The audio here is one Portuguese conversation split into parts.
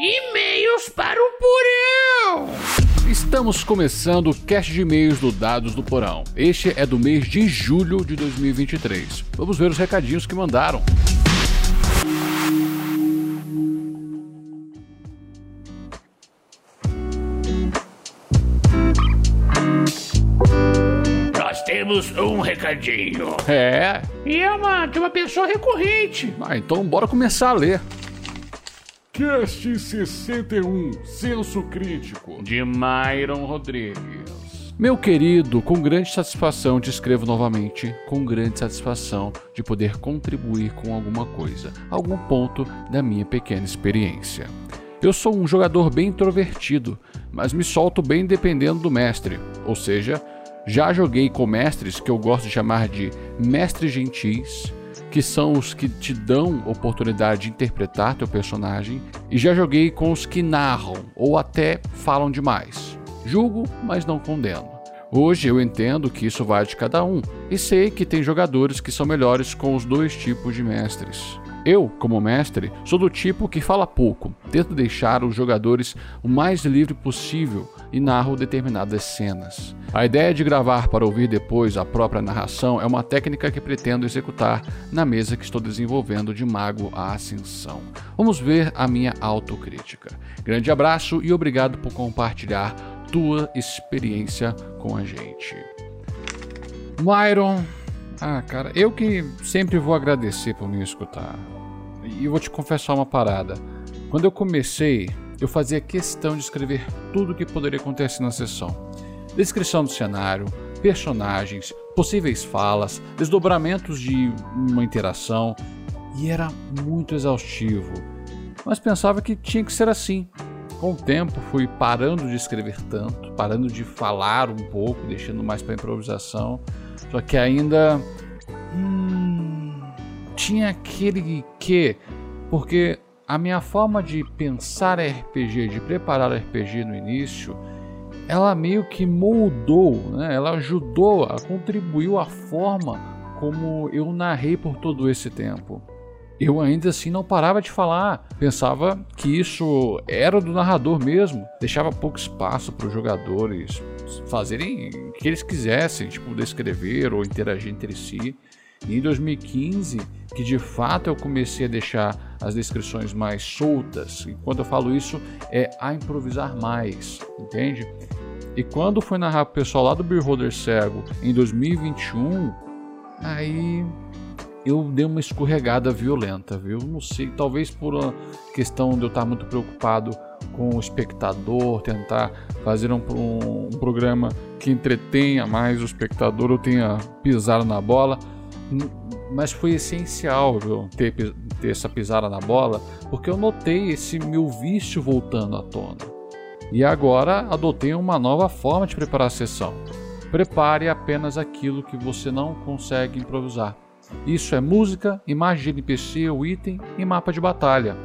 E-mails para o Porão! Estamos começando o cast de e-mails do Dados do Porão. Este é do mês de julho de 2023. Vamos ver os recadinhos que mandaram. Nós temos um recadinho. É. E é uma, de uma pessoa recorrente. Ah, então bora começar a ler. Cast 61 Senso Crítico. De Myron Rodrigues. Meu querido, com grande satisfação te escrevo novamente, com grande satisfação de poder contribuir com alguma coisa, algum ponto da minha pequena experiência. Eu sou um jogador bem introvertido, mas me solto bem dependendo do mestre, ou seja, já joguei com mestres que eu gosto de chamar de mestres gentis, que são os que te dão oportunidade de interpretar teu personagem, e já joguei com os que narram ou até falam demais. Julgo, mas não condeno. Hoje eu entendo que isso vai de cada um, e sei que tem jogadores que são melhores com os dois tipos de mestres. Eu, como mestre, sou do tipo que fala pouco, tento deixar os jogadores o mais livre possível e narro determinadas cenas. A ideia de gravar para ouvir depois a própria narração é uma técnica que pretendo executar na mesa que estou desenvolvendo de Mago à Ascensão. Vamos ver a minha autocrítica. Grande abraço e obrigado por compartilhar tua experiência com a gente. Myron, ah, cara, eu que sempre vou agradecer por me escutar. E eu vou te confessar uma parada. Quando eu comecei, eu fazia questão de escrever tudo o que poderia acontecer na sessão. Descrição do cenário, personagens, possíveis falas, desdobramentos de uma interação, e era muito exaustivo. Mas pensava que tinha que ser assim. Com o tempo, fui parando de escrever tanto, parando de falar um pouco, deixando mais para improvisação. Só que ainda hum, tinha aquele que, porque a minha forma de pensar RPG, de preparar RPG no início, ela meio que moldou, né? ela ajudou, a contribuiu a forma como eu narrei por todo esse tempo. Eu ainda assim não parava de falar, pensava que isso era do narrador mesmo, deixava pouco espaço para os jogadores fazerem o que eles quisessem, tipo descrever ou interagir entre si. E em 2015, que de fato eu comecei a deixar as descrições mais soltas, e quando eu falo isso é a improvisar mais, entende? E quando fui narrar pro pessoal lá do Beholder Cego em 2021, aí eu dei uma escorregada violenta, viu? Não sei, talvez por uma questão de eu estar muito preocupado com o espectador, tentar fazer um, um, programa que entretenha mais o espectador, eu tenha pisado na bola, mas foi essencial viu, ter, ter essa pisada na bola, porque eu notei esse meu vício voltando à tona. E agora adotei uma nova forma de preparar a sessão. Prepare apenas aquilo que você não consegue improvisar. Isso é música, imagem de NPC ou item e mapa de batalha.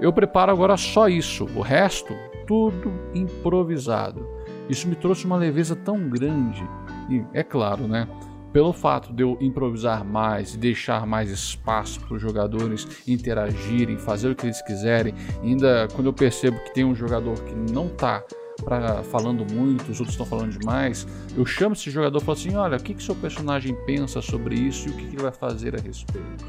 Eu preparo agora só isso, o resto, tudo improvisado. Isso me trouxe uma leveza tão grande. E, é claro, né? Pelo fato de eu improvisar mais e deixar mais espaço para os jogadores interagirem, fazer o que eles quiserem, ainda quando eu percebo que tem um jogador que não está pra, falando muito, os outros estão falando demais, eu chamo esse jogador e falo assim: olha, o que, que seu personagem pensa sobre isso e o que, que ele vai fazer a respeito?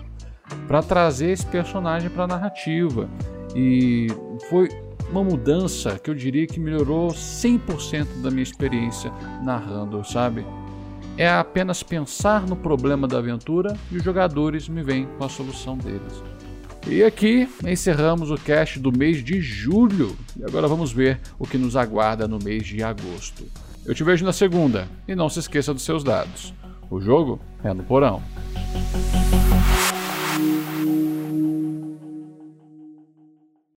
Para trazer esse personagem para a narrativa. E foi uma mudança que eu diria que melhorou 100% da minha experiência narrando, sabe? É apenas pensar no problema da aventura e os jogadores me vêm com a solução deles. E aqui encerramos o cast do mês de julho. E agora vamos ver o que nos aguarda no mês de agosto. Eu te vejo na segunda e não se esqueça dos seus dados. O jogo é no porão.